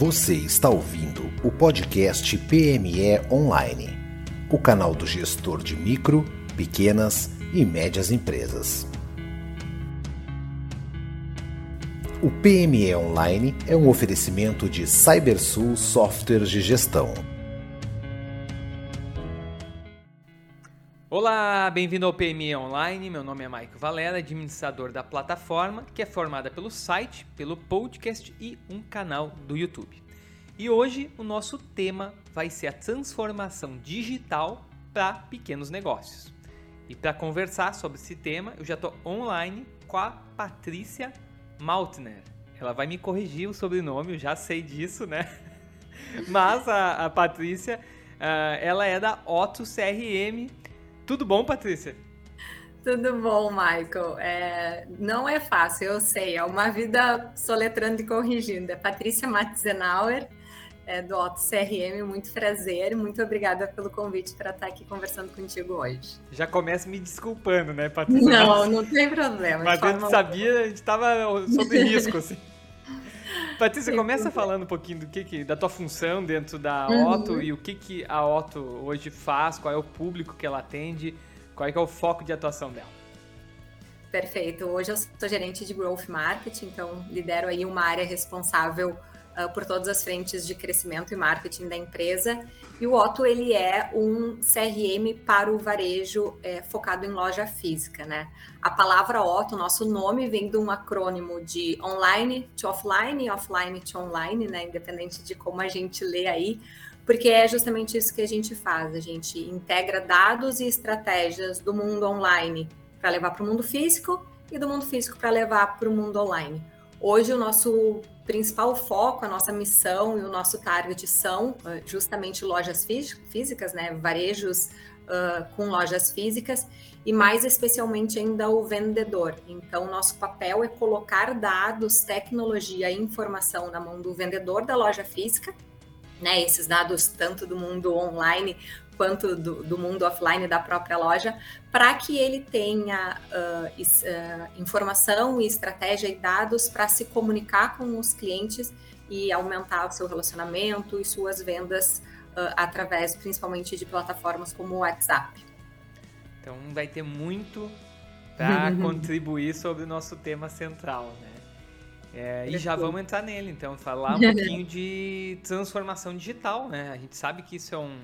Você está ouvindo o podcast PME Online, o canal do gestor de micro, pequenas e médias empresas. O PME Online é um oferecimento de CyberSul Softwares de Gestão. Olá, bem-vindo ao PME Online. Meu nome é Maico Valera, administrador da plataforma, que é formada pelo site, pelo podcast e um canal do YouTube. E hoje o nosso tema vai ser a transformação digital para pequenos negócios. E para conversar sobre esse tema, eu já estou online com a Patrícia Maltner. Ela vai me corrigir o sobrenome, eu já sei disso, né? Mas a, a Patrícia, uh, ela é da Otto CRM tudo bom, Patrícia? Tudo bom, Michael. É, não é fácil, eu sei. É uma vida soletrando e corrigindo. É Patrícia Matzenauer, é, do Auto CRM. Muito prazer. Muito obrigada pelo convite para estar aqui conversando contigo hoje. Já começa me desculpando, né, Patrícia? Não, não tem problema. Mas a gente sabia, a gente estava sob risco, assim. Patrícia, começa falando um pouquinho do que, que, da tua função dentro da uhum. Otto e o que, que a Otto hoje faz, qual é o público que ela atende, qual é, é o foco de atuação dela. Perfeito. Hoje eu sou gerente de Growth Marketing, então lidero aí uma área responsável uh, por todas as frentes de crescimento e marketing da empresa. E o Otto, ele é um CRM para o varejo é, focado em loja física, né? A palavra Otto, nosso nome, vem de um acrônimo de online to offline offline to online, né? Independente de como a gente lê aí, porque é justamente isso que a gente faz. A gente integra dados e estratégias do mundo online para levar para o mundo físico e do mundo físico para levar para o mundo online. Hoje, o nosso principal foco, a nossa missão e o nosso target são uh, justamente lojas físicas, né? Varejos uh, com lojas físicas e mais especialmente ainda o vendedor. Então, nosso papel é colocar dados, tecnologia e informação na mão do vendedor da loja física, né? Esses dados tanto do mundo online quanto do, do mundo offline da própria loja, para que ele tenha uh, is, uh, informação e estratégia e dados para se comunicar com os clientes e aumentar o seu relacionamento e suas vendas uh, através principalmente de plataformas como o WhatsApp. Então vai ter muito para contribuir sobre o nosso tema central, né? É, e já vamos entrar nele, então, falar um pouquinho de transformação digital, né? A gente sabe que isso é um,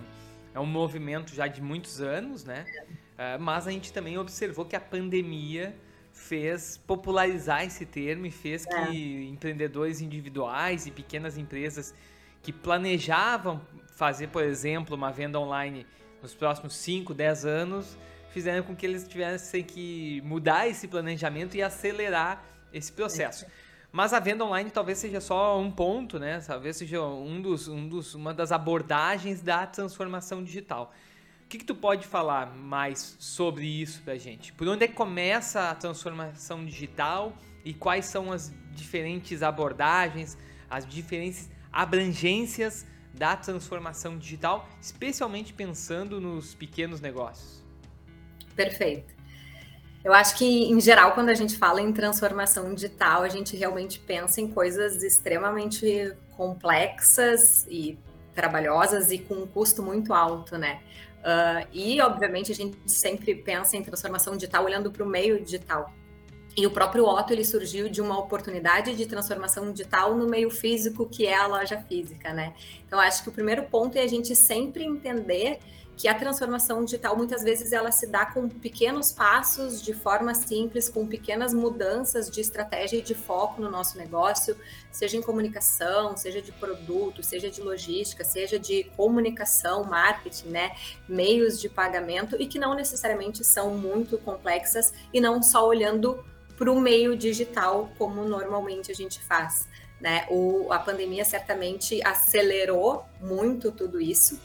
é um movimento já de muitos anos, né? Uh, mas a gente também observou que a pandemia fez popularizar esse termo e fez que é. empreendedores individuais e pequenas empresas que planejavam fazer, por exemplo, uma venda online nos próximos 5, 10 anos, fizeram com que eles tivessem que mudar esse planejamento e acelerar esse processo. É. Mas a venda online talvez seja só um ponto, né? Talvez seja um dos, um dos, uma das abordagens da transformação digital. O que, que tu pode falar mais sobre isso para a gente? Por onde é que começa a transformação digital e quais são as diferentes abordagens, as diferentes abrangências da transformação digital, especialmente pensando nos pequenos negócios? Perfeito. Eu acho que, em geral, quando a gente fala em transformação digital, a gente realmente pensa em coisas extremamente complexas e trabalhosas e com um custo muito alto, né? Uh, e, obviamente, a gente sempre pensa em transformação digital olhando para o meio digital. E o próprio Otto ele surgiu de uma oportunidade de transformação digital no meio físico, que é a loja física, né? Então, acho que o primeiro ponto é a gente sempre entender que a transformação digital muitas vezes ela se dá com pequenos passos, de forma simples, com pequenas mudanças de estratégia e de foco no nosso negócio, seja em comunicação, seja de produto, seja de logística, seja de comunicação, marketing, né, meios de pagamento e que não necessariamente são muito complexas e não só olhando para o meio digital como normalmente a gente faz. Né? O, a pandemia certamente acelerou muito tudo isso,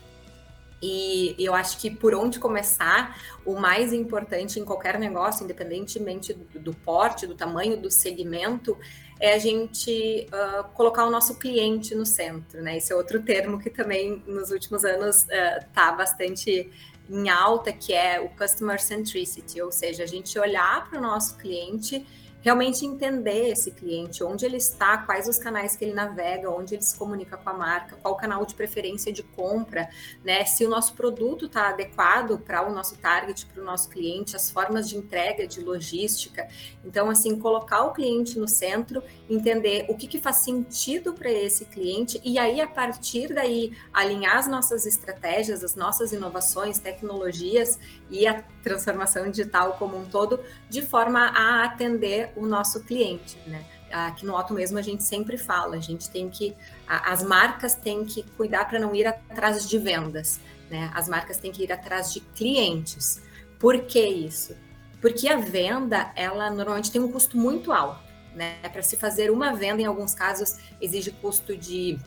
e eu acho que por onde começar, o mais importante em qualquer negócio, independentemente do, porte, do tamanho, do segmento, é a gente uh, colocar o nosso cliente no centro, né? Esse é outro termo que também nos últimos anos está uh, bastante em alta, que é o customer centricity, ou seja, a gente olhar para o nosso cliente realmente entender esse cliente, onde ele está, quais os canais que ele navega, onde ele se comunica com a marca, qual canal de preferência de compra, né? Se o nosso produto está adequado para o nosso target, para o nosso cliente, as formas de entrega, de logística. Então, assim, colocar o cliente no centro, entender o que, que faz sentido para esse cliente e aí, a partir daí, alinhar as nossas estratégias, as nossas inovações, tecnologias e a transformação digital como um todo, de forma a atender o nosso cliente, né? Aqui no Auto mesmo a gente sempre fala, a gente tem que, as marcas têm que cuidar para não ir atrás de vendas, né? As marcas têm que ir atrás de clientes. Por que isso? Porque a venda, ela normalmente tem um custo muito alto, né? Para se fazer uma venda, em alguns casos, exige custo de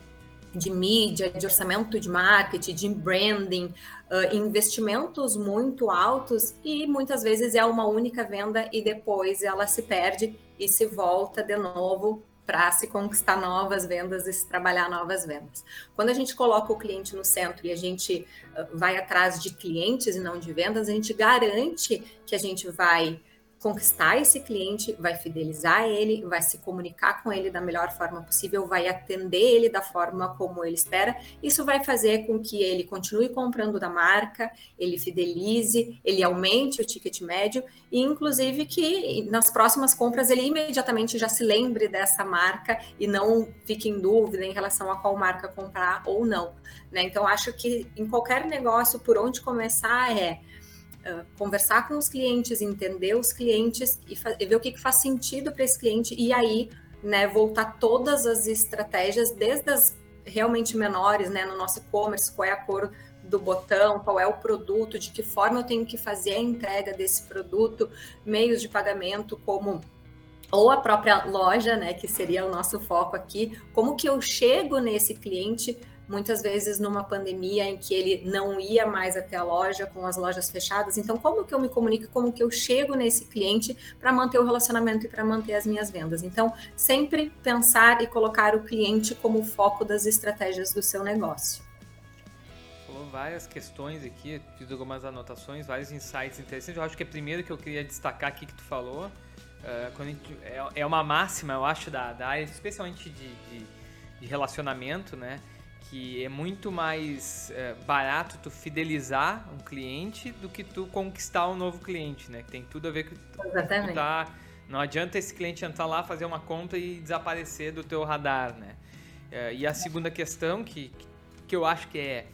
de mídia, de orçamento de marketing, de branding, uh, investimentos muito altos e muitas vezes é uma única venda e depois ela se perde e se volta de novo para se conquistar novas vendas e se trabalhar novas vendas. Quando a gente coloca o cliente no centro e a gente uh, vai atrás de clientes e não de vendas, a gente garante que a gente vai conquistar esse cliente, vai fidelizar ele, vai se comunicar com ele da melhor forma possível, vai atender ele da forma como ele espera. Isso vai fazer com que ele continue comprando da marca, ele fidelize, ele aumente o ticket médio e, inclusive, que nas próximas compras ele imediatamente já se lembre dessa marca e não fique em dúvida em relação a qual marca comprar ou não. Né? Então, acho que em qualquer negócio, por onde começar é conversar com os clientes, entender os clientes e, e ver o que, que faz sentido para esse cliente e aí, né, voltar todas as estratégias, desde as realmente menores, né, no nosso e-commerce, qual é a cor do botão, qual é o produto, de que forma eu tenho que fazer a entrega desse produto, meios de pagamento como ou a própria loja, né, que seria o nosso foco aqui, como que eu chego nesse cliente muitas vezes numa pandemia em que ele não ia mais até a loja, com as lojas fechadas. Então, como que eu me comunico, como que eu chego nesse cliente para manter o relacionamento e para manter as minhas vendas? Então, sempre pensar e colocar o cliente como foco das estratégias do seu negócio. Falou várias questões aqui, fiz algumas anotações, vários insights interessantes. Eu acho que é primeiro que eu queria destacar aqui que tu falou, uh, gente, é, é, uma máxima, eu acho, da, da área, especialmente de, de, de relacionamento, né? Que é muito mais é, barato tu fidelizar um cliente do que tu conquistar um novo cliente, né? Que tem tudo a ver com Exatamente. tu tá, não adianta esse cliente entrar lá, fazer uma conta e desaparecer do teu radar, né? É, e a segunda questão que, que eu acho que é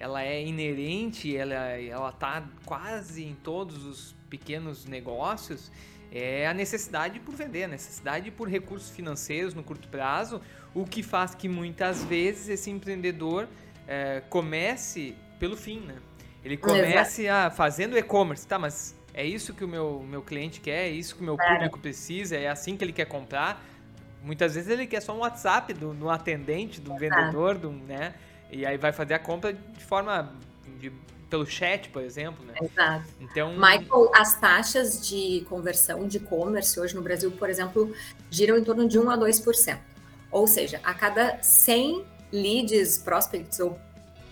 ela é inerente, ela ela tá quase em todos os pequenos negócios, é a necessidade por vender, a necessidade por recursos financeiros no curto prazo, o que faz que muitas vezes esse empreendedor é, comece pelo fim, né? Ele comece a, fazendo e-commerce, tá? Mas é isso que o meu, meu cliente quer, é isso que o meu público precisa, é assim que ele quer comprar. Muitas vezes ele quer só um WhatsApp do, do atendente, do vendedor, do, né? E aí vai fazer a compra de forma de pelo chat, por exemplo, né? Exato. Então, Michael, as taxas de conversão de e-commerce hoje no Brasil, por exemplo, giram em torno de 1 a 2%. Ou seja, a cada 100 leads, prospects ou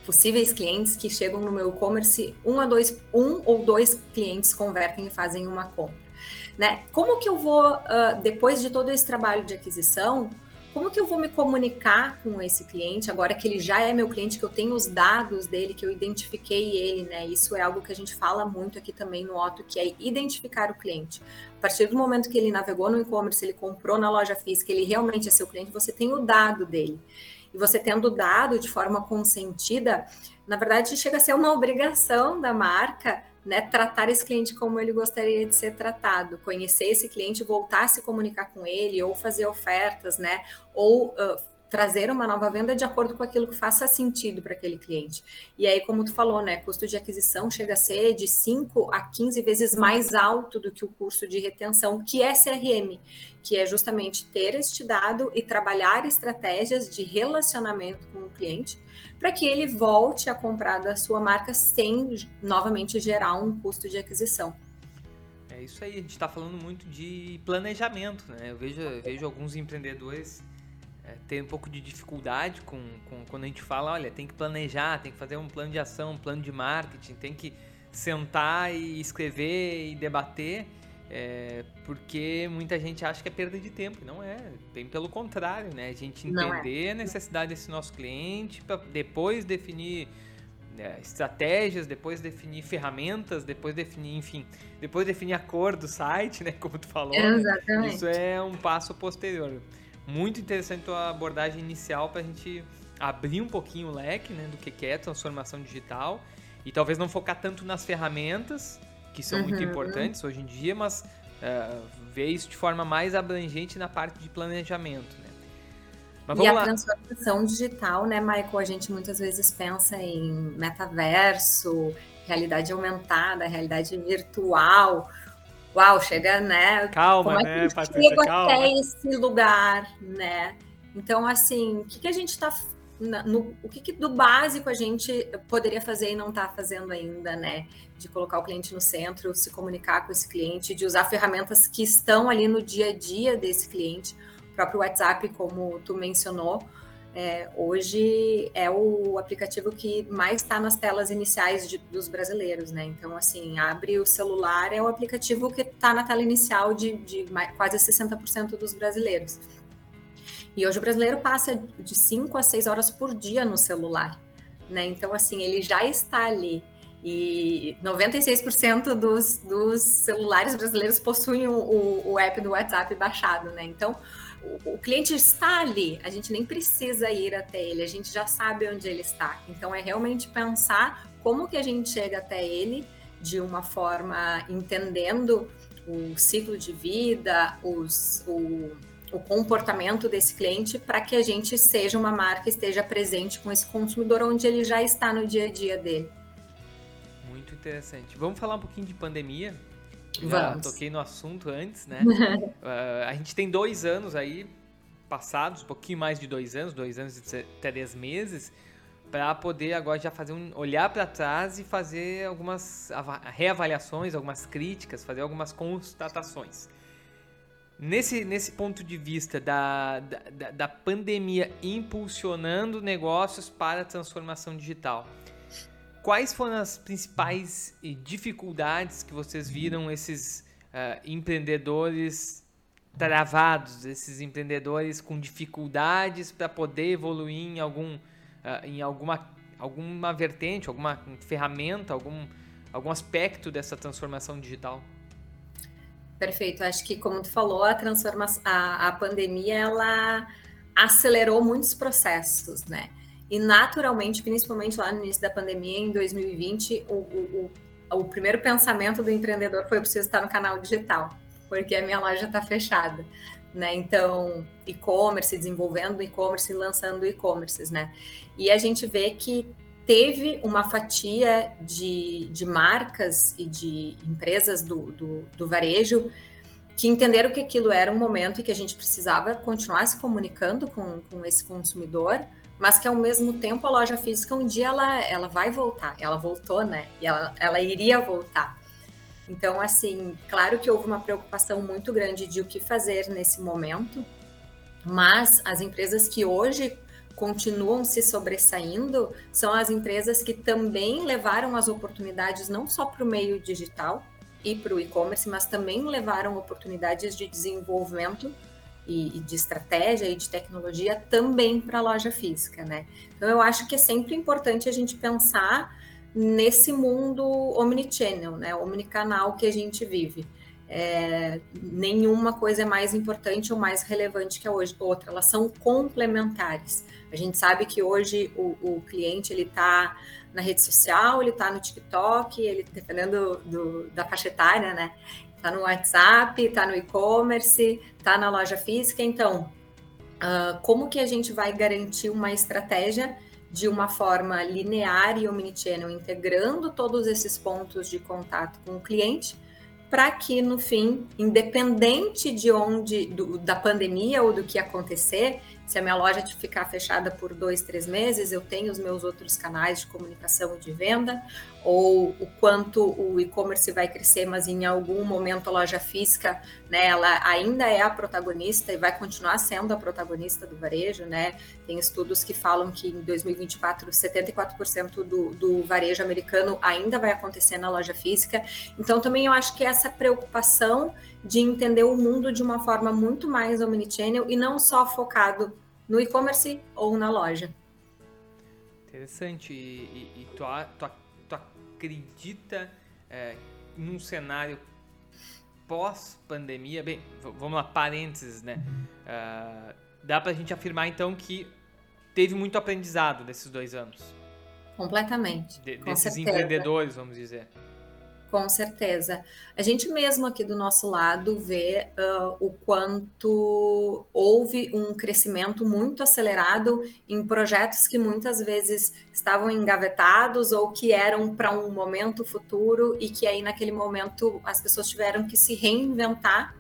possíveis clientes que chegam no meu e-commerce, um a dois, um ou dois clientes convertem e fazem uma compra. Né? Como que eu vou, uh, depois de todo esse trabalho de aquisição, como que eu vou me comunicar com esse cliente agora que ele já é meu cliente, que eu tenho os dados dele, que eu identifiquei ele, né? Isso é algo que a gente fala muito aqui também no Otto, que é identificar o cliente. A partir do momento que ele navegou no e-commerce, ele comprou na loja física, ele realmente é seu cliente, você tem o dado dele. E você tendo o dado de forma consentida, na verdade chega a ser uma obrigação da marca né, tratar esse cliente como ele gostaria de ser tratado, conhecer esse cliente, voltar a se comunicar com ele, ou fazer ofertas, né, ou uh, trazer uma nova venda de acordo com aquilo que faça sentido para aquele cliente. E aí, como tu falou, né, custo de aquisição chega a ser de 5 a 15 vezes mais alto do que o custo de retenção, que é CRM, que é justamente ter este dado e trabalhar estratégias de relacionamento com o cliente para que ele volte a comprar da sua marca sem novamente gerar um custo de aquisição. É isso aí, a gente está falando muito de planejamento, né? Eu vejo, eu vejo alguns empreendedores é, ter um pouco de dificuldade com, com quando a gente fala, olha, tem que planejar, tem que fazer um plano de ação, um plano de marketing, tem que sentar e escrever e debater. É, porque muita gente acha que é perda de tempo. Não é, bem pelo contrário, né? A gente é. entender é. a necessidade desse nosso cliente para depois definir é, estratégias, depois definir ferramentas, depois definir, enfim, depois definir a cor do site, né? Como tu falou. Né? Exatamente. Né? Isso é um passo posterior. Muito interessante a abordagem inicial para a gente abrir um pouquinho o leque né, do que é transformação digital e talvez não focar tanto nas ferramentas, que são uhum. muito importantes hoje em dia, mas uh, ver isso de forma mais abrangente na parte de planejamento. Né? Mas e a lá. transformação digital, né, Michael? A gente muitas vezes pensa em metaverso, realidade aumentada, realidade virtual. Uau, chega, né? Calma, Como é né, Patrícia, chega calma. até esse lugar, né? Então, assim, o que, que a gente está no, o que, que, do básico a gente poderia fazer e não está fazendo ainda, né? De colocar o cliente no centro, se comunicar com esse cliente, de usar ferramentas que estão ali no dia a dia desse cliente. O próprio WhatsApp, como tu mencionou, é, hoje é o aplicativo que mais está nas telas iniciais de, dos brasileiros, né? Então, assim, abre o celular, é o aplicativo que está na tela inicial de, de quase 60% dos brasileiros. E hoje o brasileiro passa de 5 a 6 horas por dia no celular, né? Então, assim, ele já está ali. E 96% dos, dos celulares brasileiros possuem o, o, app do WhatsApp baixado, né? Então, o, o, cliente está ali, a gente nem precisa ir até ele, a gente já sabe onde ele está. Então, é realmente pensar como que a gente chega até ele de uma forma entendendo o ciclo de vida, os, o, o comportamento desse cliente para que a gente seja uma marca esteja presente com esse consumidor onde ele já está no dia a dia dele. Muito interessante. Vamos falar um pouquinho de pandemia. Já Vamos. toquei no assunto antes, né? uh, a gente tem dois anos aí passados, um pouquinho mais de dois anos, dois anos e três meses, para poder agora já fazer um olhar para trás e fazer algumas reavaliações, algumas críticas, fazer algumas constatações. Nesse, nesse ponto de vista da, da, da pandemia impulsionando negócios para a transformação digital, quais foram as principais dificuldades que vocês viram esses uh, empreendedores travados, esses empreendedores com dificuldades para poder evoluir em algum uh, em alguma alguma vertente, alguma ferramenta, algum algum aspecto dessa transformação digital? Perfeito. Acho que, como tu falou, a transformação, a, a pandemia, ela acelerou muitos processos, né? E naturalmente, principalmente lá no início da pandemia, em 2020, o, o, o, o primeiro pensamento do empreendedor foi: eu preciso estar no canal digital, porque a minha loja está fechada. Né? Então, e-commerce, desenvolvendo e-commerce, lançando e-commerces, né? E a gente vê que teve uma fatia de, de marcas e de empresas do, do, do varejo que entenderam que aquilo era um momento e que a gente precisava continuar se comunicando com, com esse consumidor, mas que ao mesmo tempo a loja física um dia ela, ela vai voltar, ela voltou, né? E ela, ela iria voltar. Então, assim, claro que houve uma preocupação muito grande de o que fazer nesse momento, mas as empresas que hoje continuam se sobressaindo são as empresas que também levaram as oportunidades não só para o meio digital e para o e-commerce, mas também levaram oportunidades de desenvolvimento e, e de estratégia e de tecnologia também para a loja física, né? Então eu acho que é sempre importante a gente pensar nesse mundo omnichannel, né? Omnicanal que a gente vive. É, nenhuma coisa é mais importante ou mais relevante que a outra, elas são complementares. A gente sabe que hoje o, o cliente ele está na rede social, ele está no TikTok, ele dependendo do, da faixa etária, né? Está no WhatsApp, está no e-commerce, está na loja física. Então, uh, como que a gente vai garantir uma estratégia de uma forma linear e omnichannel, integrando todos esses pontos de contato com o cliente? para que no fim, independente de onde do, da pandemia ou do que acontecer, Se a minha loja ficar fechada por dois, três meses, eu tenho os meus outros canais de comunicação e de venda, ou o quanto o e-commerce vai crescer, mas em algum momento a loja física, né, ela ainda é a protagonista e vai continuar sendo a protagonista do varejo, né? Tem estudos que falam que em 2024 74% do, do varejo americano ainda vai acontecer na loja física. Então também eu acho que essa preocupação de entender o mundo de uma forma muito mais omnichannel e não só focado no e-commerce ou na loja. Interessante. E, e, e tu, tu, tu, acredita é, num cenário pós-pandemia? Bem, vamos lá, parênteses, né? Uh, dá para a gente afirmar então que teve muito aprendizado desses dois anos. Completamente. De, desses certeza. empreendedores, vamos dizer. Com certeza. A gente mesmo aqui do nosso lado vê uh, o quanto houve um crescimento muito acelerado em projetos que muitas vezes estavam engavetados ou que eram para um momento futuro e que aí naquele momento as pessoas tiveram que se reinventar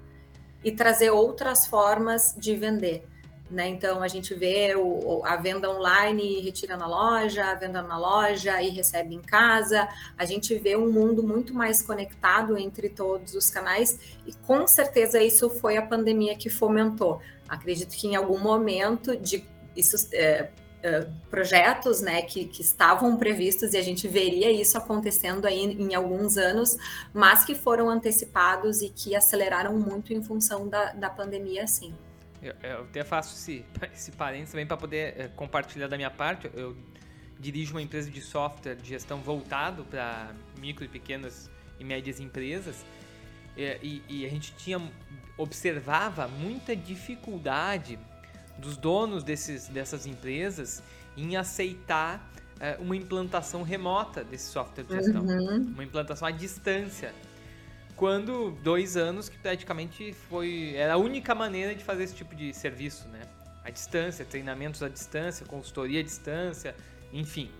e trazer outras formas de vender. Né? Então a gente vê o, a venda online e retira na loja, a venda na loja e recebe em casa. A gente vê um mundo muito mais conectado entre todos os canais e com certeza isso foi a pandemia que fomentou. Acredito que em algum momento de isso, é, é, projetos né, que, que, estavam previstos e a gente veria isso acontecendo aí em alguns anos, mas que foram antecipados e que aceleraram muito em função da, da pandemia, sim. Eu, eu até faço esse, esse parênteses também para poder é, compartilhar da minha parte. Eu dirijo uma empresa de software de gestão voltado para micro e pequenas e médias empresas. É, e, e, a gente tinha observava muita dificuldade dos donos desses, dessas empresas em aceitar é, uma implantação remota desse software de gestão, uhum. uma implantação à distância quando dois anos que praticamente foi era a única maneira de fazer esse tipo de serviço, né? À distância, treinamentos à distância, consultoria à distância, enfim.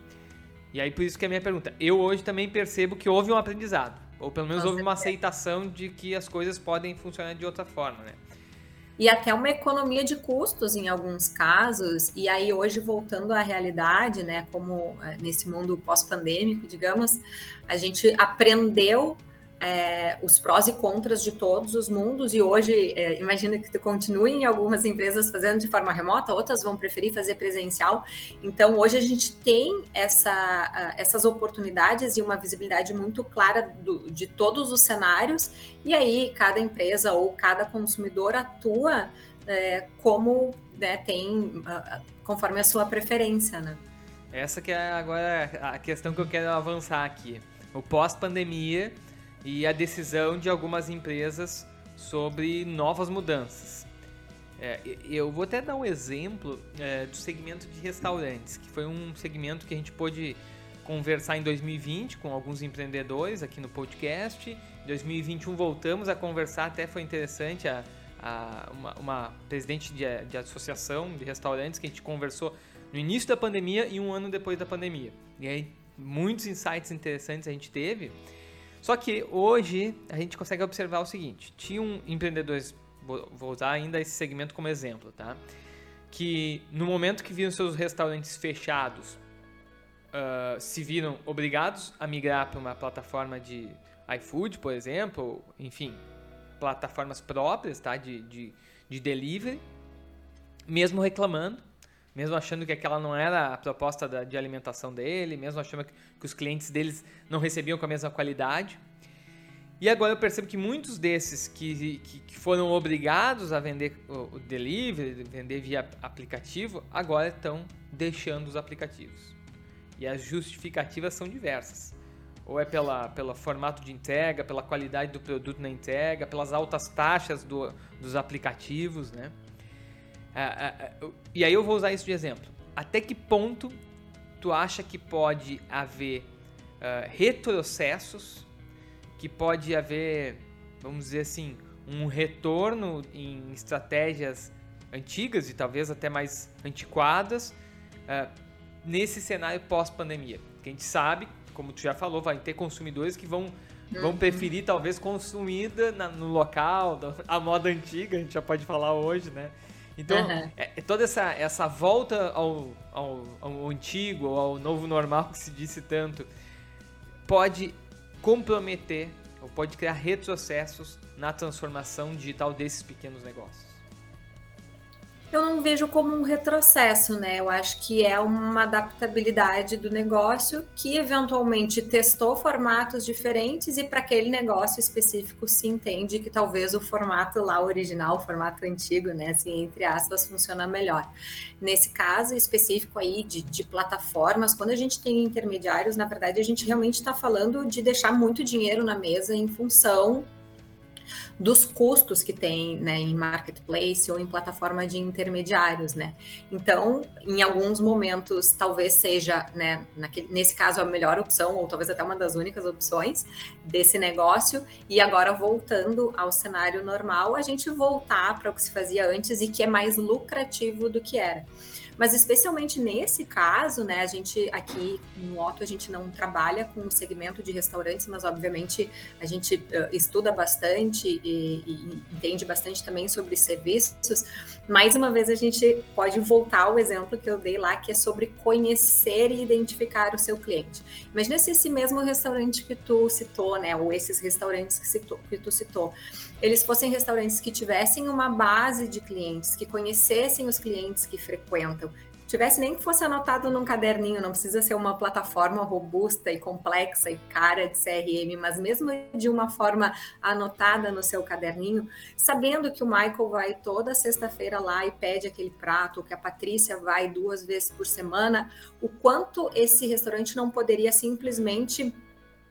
E aí por isso que é a minha pergunta. Eu hoje também percebo que houve um aprendizado, ou pelo menos houve uma aceitação de que as coisas podem funcionar de outra forma, né? E até uma economia de custos em alguns casos. E aí hoje voltando à realidade, né, como é, nesse mundo pós-pandêmico, digamos, a gente aprendeu é, os prós e contras de todos os mundos e hoje é, imagina que tu continue em algumas empresas fazendo de forma remota, outras vão preferir fazer presencial. Então hoje a gente tem essa, essas oportunidades e uma visibilidade muito clara do, de todos os cenários e aí cada empresa ou cada consumidor atua é, como né, tem conforme a sua preferência, né? Essa que é agora a questão que eu quero avançar aqui. O pós-pandemia e a decisão de algumas empresas sobre novas mudanças. É, eu vou até dar um exemplo é, do segmento de restaurantes, que foi um segmento que a gente pôde conversar em 2020 com alguns empreendedores aqui no podcast. Em 2021 voltamos a conversar, até foi interessante a, a uma, uma, presidente de, de associação de restaurantes que a gente conversou no início da pandemia e um ano depois da pandemia. E aí muitos insights interessantes a gente teve. Só que hoje a gente consegue observar o seguinte: tinham empreendedores, vou usar ainda esse segmento como exemplo, tá? Que no momento que viram seus restaurantes fechados, uh, se viram obrigados a migrar para uma plataforma de iFood, por exemplo, enfim, plataformas próprias, tá? De, de, de delivery, mesmo reclamando mesmo achando que aquela não era a proposta da, de alimentação dele, mesmo achando que, que, os clientes deles não recebiam com a mesma qualidade. E agora eu percebo que muitos desses que, que, que foram obrigados a vender o, o delivery, vender via aplicativo, agora estão deixando os aplicativos. E as justificativas são diversas. Ou é pela, pelo formato de entrega, pela qualidade do produto na entrega, pelas altas taxas do, dos aplicativos, né? É, é, é, e aí eu vou usar isso de exemplo. Até que ponto tu acha que pode haver uh, retrocessos, que pode haver, vamos dizer assim, um retorno em estratégias antigas e talvez até mais antiquadas uh, nesse cenário pós-pandemia? Que a gente sabe, como tu já falou, vai ter consumidores que vão vão uhum. preferir talvez consumida na, no local, a moda antiga, a gente já pode falar hoje, né? Então, uhum. é, toda essa, essa volta ao, ao, ao antigo, ao novo normal que se disse tanto, pode comprometer ou pode criar retrocessos na transformação digital desses pequenos negócios eu não vejo como um retrocesso, né? Eu acho que é uma adaptabilidade do negócio que eventualmente testou formatos diferentes e para aquele negócio específico se entende que talvez o formato lá original, o formato antigo, né, assim, entre aspas, funciona melhor. Nesse caso específico aí de, de plataformas, quando a gente tem intermediários, na verdade a gente realmente está falando de deixar muito dinheiro na mesa em função dos custos que tem né, em marketplace ou em plataforma de intermediários, né? Então, em alguns momentos, talvez seja, né, naquele, nesse caso, a melhor opção, ou talvez até uma das únicas opções desse negócio. E agora, voltando ao cenário normal, a gente voltar para o que se fazia antes e que é mais lucrativo do que era. Mas especialmente nesse caso, né, a gente aqui no Otto a gente não trabalha com o segmento de restaurantes, mas obviamente a gente uh, estuda bastante e, e, entende bastante também sobre serviços. Mais uma vez a gente pode voltar ao exemplo que eu dei lá, que é sobre conhecer e identificar o seu cliente. Imagina se esse mesmo restaurante que tu citou, né, ou esses restaurantes que, citou, que tu citou, eles fossem restaurantes que tivessem uma base de clientes, que conhecessem os clientes que frequentam, tivesse nem que fosse anotado num caderninho, não precisa ser uma plataforma robusta e complexa e cara de CRM, mas mesmo de uma forma anotada no seu caderninho, sabendo que o Michael vai toda sexta-feira lá e pede aquele prato, que a Patrícia vai duas vezes por semana, o quanto esse restaurante não poderia simplesmente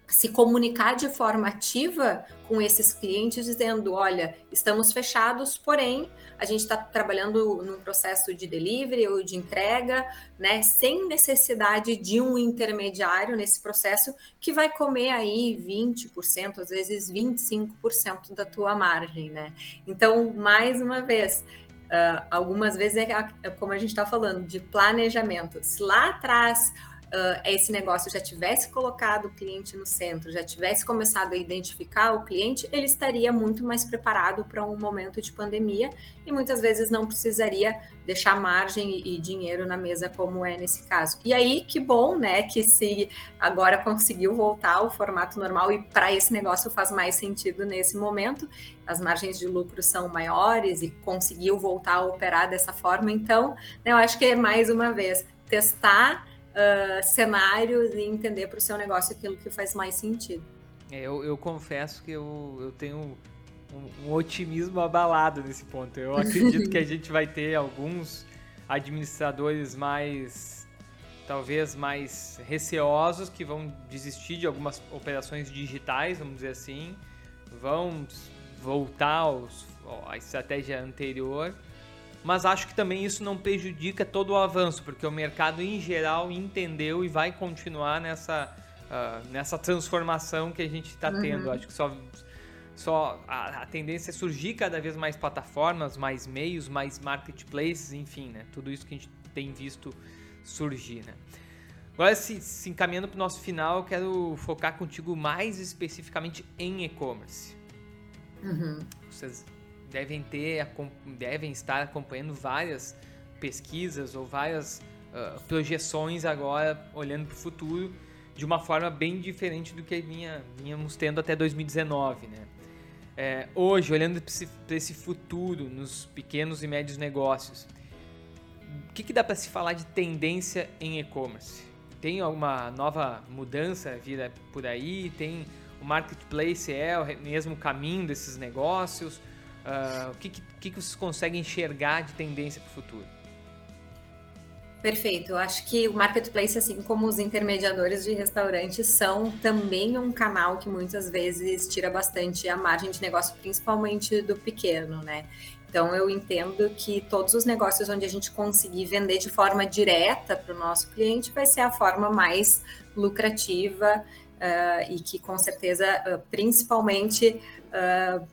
se comunicar de forma ativa com esses clientes, dizendo: olha, estamos fechados, porém a gente está trabalhando num processo de delivery ou de entrega, né, sem necessidade de um intermediário nesse processo que vai comer aí 20%, às vezes 25% da tua margem, né? Então, mais uma vez. Uh, algumas vezes é, é como a gente está falando de planejamento. Se lá atrás uh, esse negócio já tivesse colocado o cliente no centro, já tivesse começado a identificar o cliente, ele estaria muito mais preparado para um momento de pandemia e muitas vezes não precisaria deixar margem e dinheiro na mesa como é nesse caso. E aí, que bom, né, que se agora conseguiu voltar ao formato normal e para esse negócio faz mais sentido nesse momento, as margens de lucro são maiores e conseguiu voltar a operar dessa forma. Então, né, eu acho que é mais uma vez testar uh, cenários e entender para o seu negócio aquilo que faz mais sentido. É, eu, eu, confesso que eu, eu tenho um, um, otimismo abalado nesse ponto. Eu acredito que a gente vai ter alguns administradores mais, talvez mais receosos, que vão desistir de algumas operações digitais, vamos dizer assim, vão voltar aos, à estratégia anterior mas acho que também isso não prejudica todo o avanço, porque o mercado em geral entendeu e vai continuar nessa, uh, nessa transformação que a gente está uhum. tendo. Acho que só, só a, a, tendência é surgir cada vez mais plataformas, mais meios, mais marketplaces, enfim, né? Tudo isso que a gente tem visto surgir, né? Agora, se, se encaminhando para o nosso final, eu quero focar contigo mais especificamente em e-commerce. Uhum. Vocês devem ter, devem estar acompanhando várias pesquisas ou várias uh, projeções agora olhando para o futuro de uma forma bem diferente do que vinha, vínhamos tendo até 2019, né? É, hoje, olhando para esse, esse, futuro nos pequenos e médios negócios, o que, que dá para se falar de tendência em e-commerce? Tem alguma nova mudança vir por aí? Tem o marketplace é o mesmo caminho desses negócios? Uh, o que, que, que vocês conseguem enxergar de tendência para o futuro? Perfeito. Eu acho que o marketplace, assim como os intermediadores de restaurantes, são também um canal que muitas vezes tira bastante a margem de negócio, principalmente do pequeno, né? Então, eu entendo que todos os negócios onde a gente conseguir vender de forma direta para o nosso cliente vai ser a forma mais lucrativa uh, e que, com certeza, uh, principalmente uh,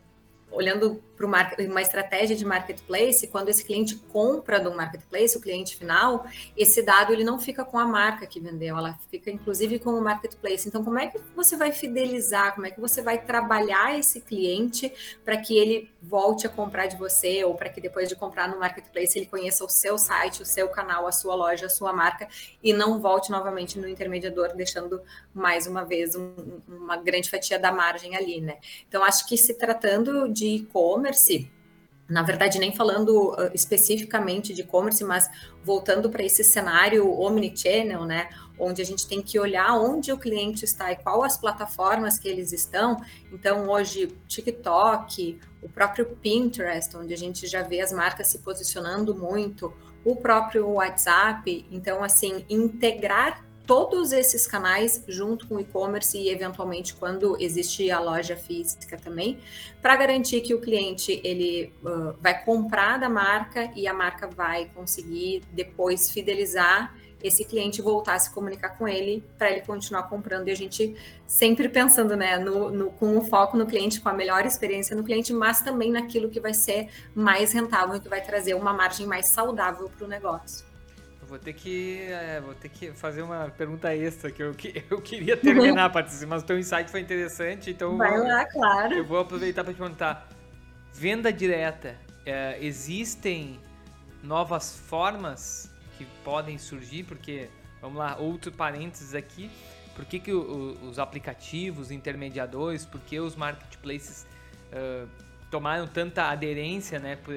olhando uma estratégia de marketplace, quando esse cliente compra do marketplace, o cliente final, esse dado ele não fica com a marca que vendeu, ela fica inclusive com o marketplace. Então, como é que você vai fidelizar? Como é que você vai trabalhar esse cliente para que ele volte a comprar de você ou para que depois de comprar no marketplace ele conheça o seu site, o seu canal, a sua loja, a sua marca e não volte novamente no intermediador, deixando mais uma vez um, uma grande fatia da margem ali, né? Então, acho que se tratando de e-commerce, na verdade, nem falando uh, especificamente de e-commerce, mas voltando para esse cenário omnichannel, né? Onde a gente tem que olhar onde o cliente está e qual as plataformas que eles estão. Então, hoje, TikTok, o próprio Pinterest, onde a gente já vê as marcas se posicionando muito, o próprio WhatsApp. Então, assim, integrar todos esses canais junto com o e-commerce e eventualmente quando existe a loja física também, para garantir que o cliente ele uh, vai comprar da marca e a marca vai conseguir depois fidelizar esse cliente voltar a se comunicar com ele para ele continuar comprando e a gente sempre pensando né, no, no, com o foco no cliente, com a melhor experiência no cliente, mas também naquilo que vai ser mais rentável e que vai trazer uma margem mais saudável para o negócio. Vou ter que. É, vou ter que fazer uma pergunta extra que eu, que eu queria terminar, Patrícia, mas o teu insight foi interessante, então. Vai vou, lá, claro. Eu vou aproveitar para te perguntar. Venda direta, é, existem novas formas que podem surgir? Porque, vamos lá, outro parênteses aqui. Por que, que o, os aplicativos, intermediadores, por que os marketplaces uh, tomaram tanta aderência né, por,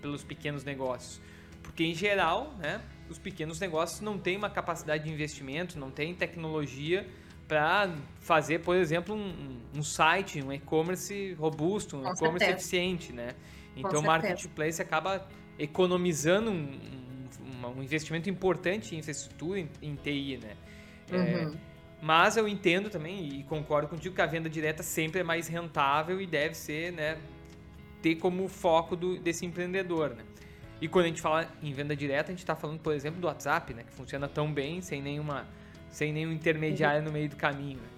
pelos pequenos negócios? Porque, em geral, né, os pequenos negócios não têm uma capacidade de investimento, não têm tecnologia para fazer, por exemplo, um, um site, um e-commerce robusto, um e-commerce eficiente, né? Então o marketplace acaba economizando um, um, um, investimento importante em infraestrutura, em, em TI, né? É, uhum. É, mas eu entendo também e concordo contigo que a venda direta sempre é mais rentável e deve ser, né, ter como foco do, desse empreendedor, né? E quando a gente fala em venda direta, a gente está falando, por exemplo, do WhatsApp, né? Que funciona tão bem, sem nenhuma, sem nenhum intermediário no meio do caminho. Né?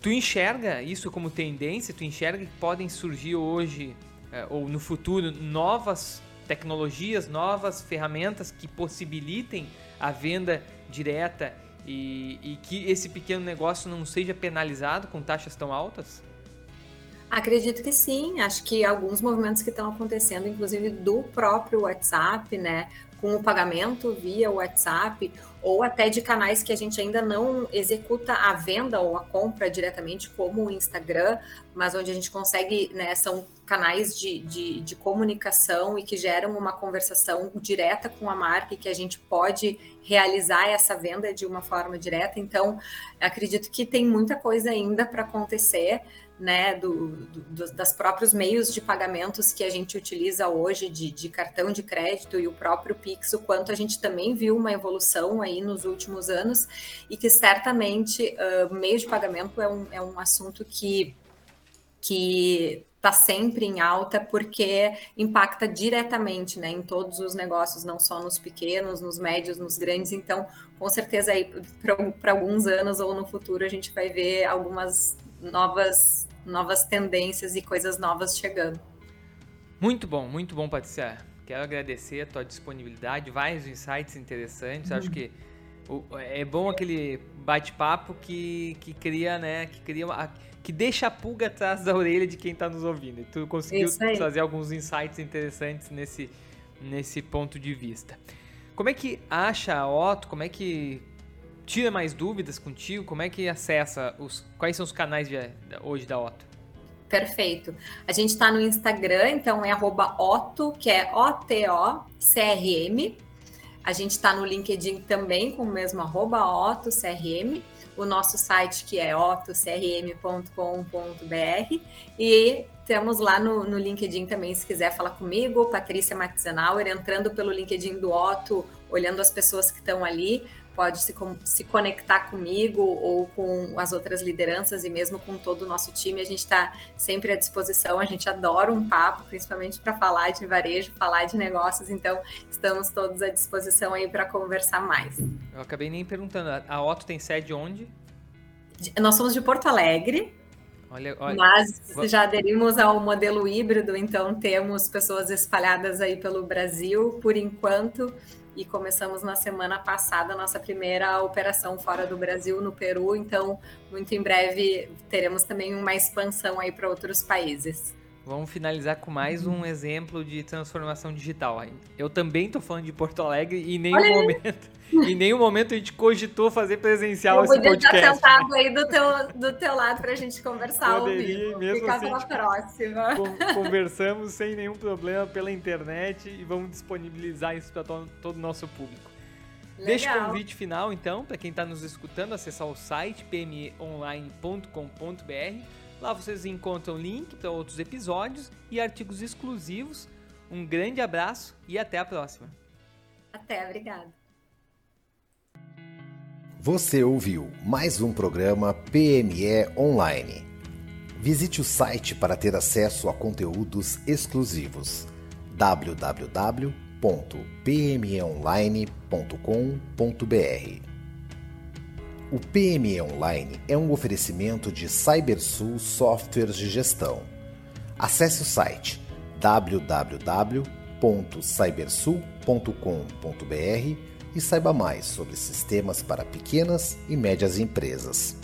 Tu enxerga isso como tendência? Tu enxerga que podem surgir hoje é, ou no futuro novas tecnologias, novas ferramentas que possibilitem a venda direta e, e que esse pequeno negócio não seja penalizado com taxas tão altas? Acredito que sim, acho que alguns movimentos que estão acontecendo, inclusive do próprio WhatsApp, né, com o pagamento via WhatsApp, ou até de canais que a gente ainda não executa a venda ou a compra diretamente, como o Instagram, mas onde a gente consegue, né, são canais de, de, de comunicação e que geram uma conversação direta com a marca e que a gente pode realizar essa venda de uma forma direta. Então, acredito que tem muita coisa ainda para acontecer né, do, do, das próprios meios de pagamentos que a gente utiliza hoje de, de, cartão de crédito e o próprio Pix, o quanto a gente também viu uma evolução aí nos últimos anos e que certamente uh, meio de pagamento é um, é um assunto que que está sempre em alta porque impacta diretamente né, em todos os negócios, não só nos pequenos, nos médios, nos grandes. Então, com certeza aí para alguns anos ou no futuro a gente vai ver algumas novas novas tendências e coisas novas chegando. Muito bom, muito bom, Patrícia. Quero agradecer a tua disponibilidade, vários insights interessantes. Uhum. Acho que é bom aquele bate-papo que, que cria, né, que cria uma, que deixa a pulga atrás da orelha de quem está nos ouvindo. E tu conseguiu trazer alguns insights interessantes nesse, nesse ponto de vista. Como é que acha a Otto? Como é que tira mais dúvidas contigo? Como é que acessa os quais são os canais de, hoje da Otto? Perfeito. A gente está no Instagram, então é @otto, que é O-T-O-C-R-M. A gente está no LinkedIn também com o mesmo arroba OttoCRM. O nosso site que é ottocrm.com.br e temos lá no, no, LinkedIn também, se quiser falar comigo, Patrícia Matzenauer, entrando pelo LinkedIn do Otto, olhando as pessoas que estão ali, pode se, se conectar comigo ou com as outras lideranças e mesmo com todo o nosso time. A gente está sempre à disposição, a gente adora um papo, principalmente para falar de varejo, falar de negócios, então estamos todos à disposição aí para conversar mais. Eu acabei nem perguntando, a Otto tem sede onde? Nós somos de Porto Alegre, Olha, olha. Mas já aderimos ao modelo híbrido, então temos pessoas espalhadas aí pelo Brasil por enquanto e começamos na semana passada a nossa primeira operação fora do Brasil, no Peru. Então, muito em breve teremos também uma expansão aí para outros países. Vamos finalizar com mais um exemplo de transformação digital. Eu também estou falando de Porto Alegre e em nenhum momento, em nenhum momento a gente cogitou fazer presencial Eu esse podcast. Eu estar sentado aí do teu, do teu lado para a gente conversar Poderia, ao vivo. Mesmo Ficar assim, próxima. Conversamos sem nenhum problema pela internet e vamos disponibilizar isso para todo, todo o nosso público. Legal. Deixa o convite final, então, para quem está nos escutando, acessar o site pmeonline.com.br Lá vocês encontram link para outros episódios e artigos exclusivos. Um grande abraço e até a próxima. Até, obrigada. Você ouviu mais um programa PME Online. Visite o site para ter acesso a conteúdos exclusivos www.pmeonline.com.br o PME Online é um oferecimento de CyberSul Softwares de Gestão. Acesse o site www.cybersul.com.br e saiba mais sobre sistemas para pequenas e médias empresas.